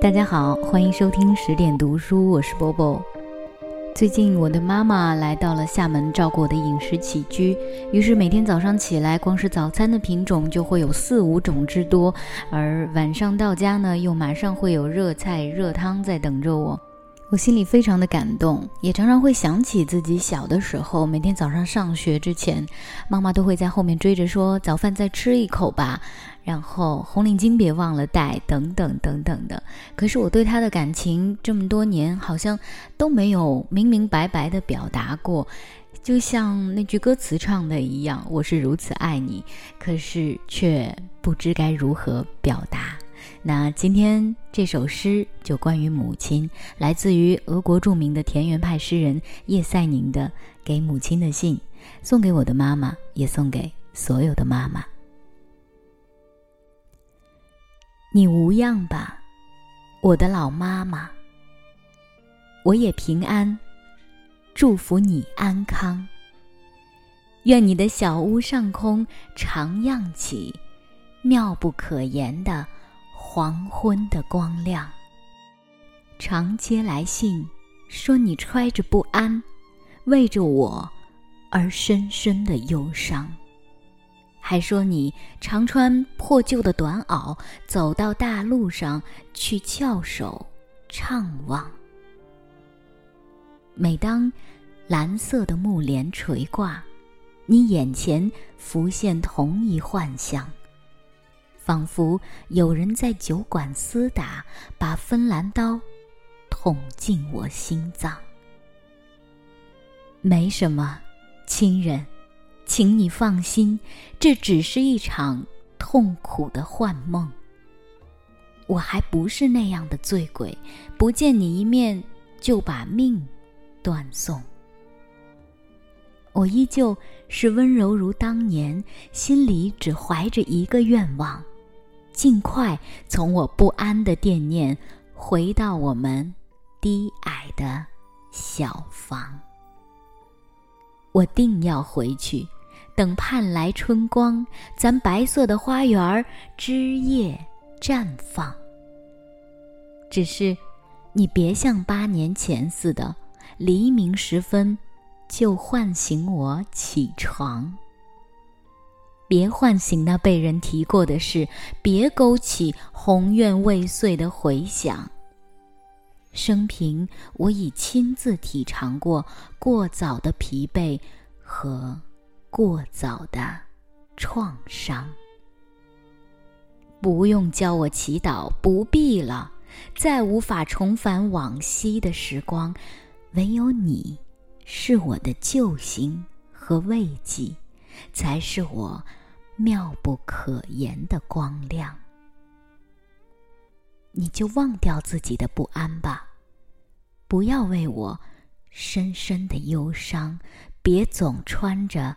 大家好，欢迎收听十点读书，我是波波。最近我的妈妈来到了厦门照顾我的饮食起居，于是每天早上起来，光是早餐的品种就会有四五种之多，而晚上到家呢，又马上会有热菜热汤在等着我。我心里非常的感动，也常常会想起自己小的时候，每天早上上学之前，妈妈都会在后面追着说：“早饭再吃一口吧。”然后红领巾别忘了带，等等等等的。可是我对她的感情这么多年，好像都没有明明白白的表达过，就像那句歌词唱的一样：“我是如此爱你，可是却不知该如何表达。”那今天这首诗就关于母亲，来自于俄国著名的田园派诗人叶赛宁的《给母亲的信》，送给我的妈妈，也送给所有的妈妈。你无恙吧，我的老妈妈。我也平安，祝福你安康。愿你的小屋上空常漾起妙不可言的。黄昏的光亮，常接来信，说你揣着不安，为着我而深深的忧伤。还说你常穿破旧的短袄，走到大路上去翘首怅望。每当蓝色的幕帘垂挂，你眼前浮现同一幻象。仿佛有人在酒馆厮打，把芬兰刀捅进我心脏。没什么，亲人，请你放心，这只是一场痛苦的幻梦。我还不是那样的醉鬼，不见你一面就把命断送。我依旧是温柔如当年，心里只怀着一个愿望。尽快从我不安的惦念回到我们低矮的小房。我定要回去，等盼来春光，咱白色的花园枝叶绽放。只是，你别像八年前似的，黎明时分就唤醒我起床。别唤醒那被人提过的事，别勾起宏愿未遂的回响。生平我已亲自体尝过过早的疲惫和过早的创伤。不用教我祈祷，不必了，再无法重返往昔的时光，唯有你，是我的救星和慰藉。才是我妙不可言的光亮。你就忘掉自己的不安吧，不要为我深深的忧伤，别总穿着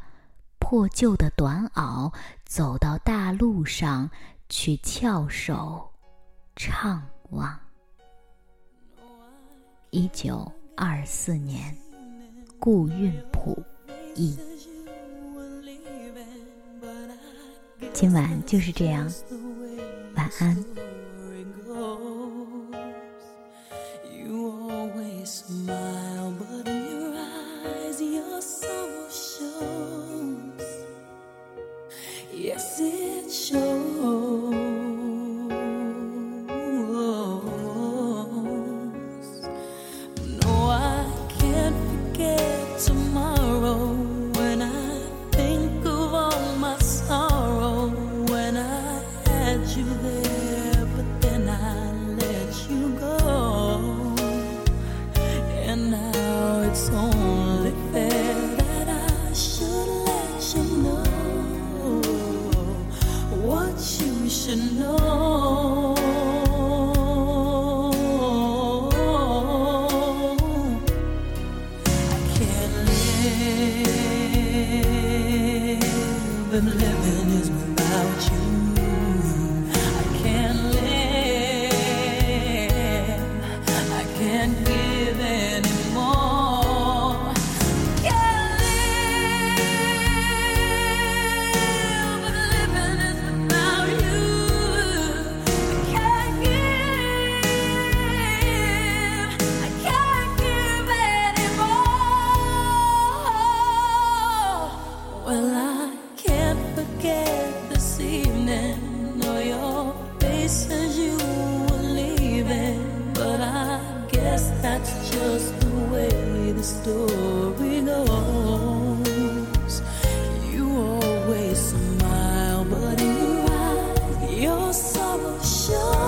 破旧的短袄走到大路上去翘首怅望。一九二四年，顾运甫译。今晚就是这样，晚安。can't give anymore. the story goes. You always smile, but in your eyes, your sorrow shows.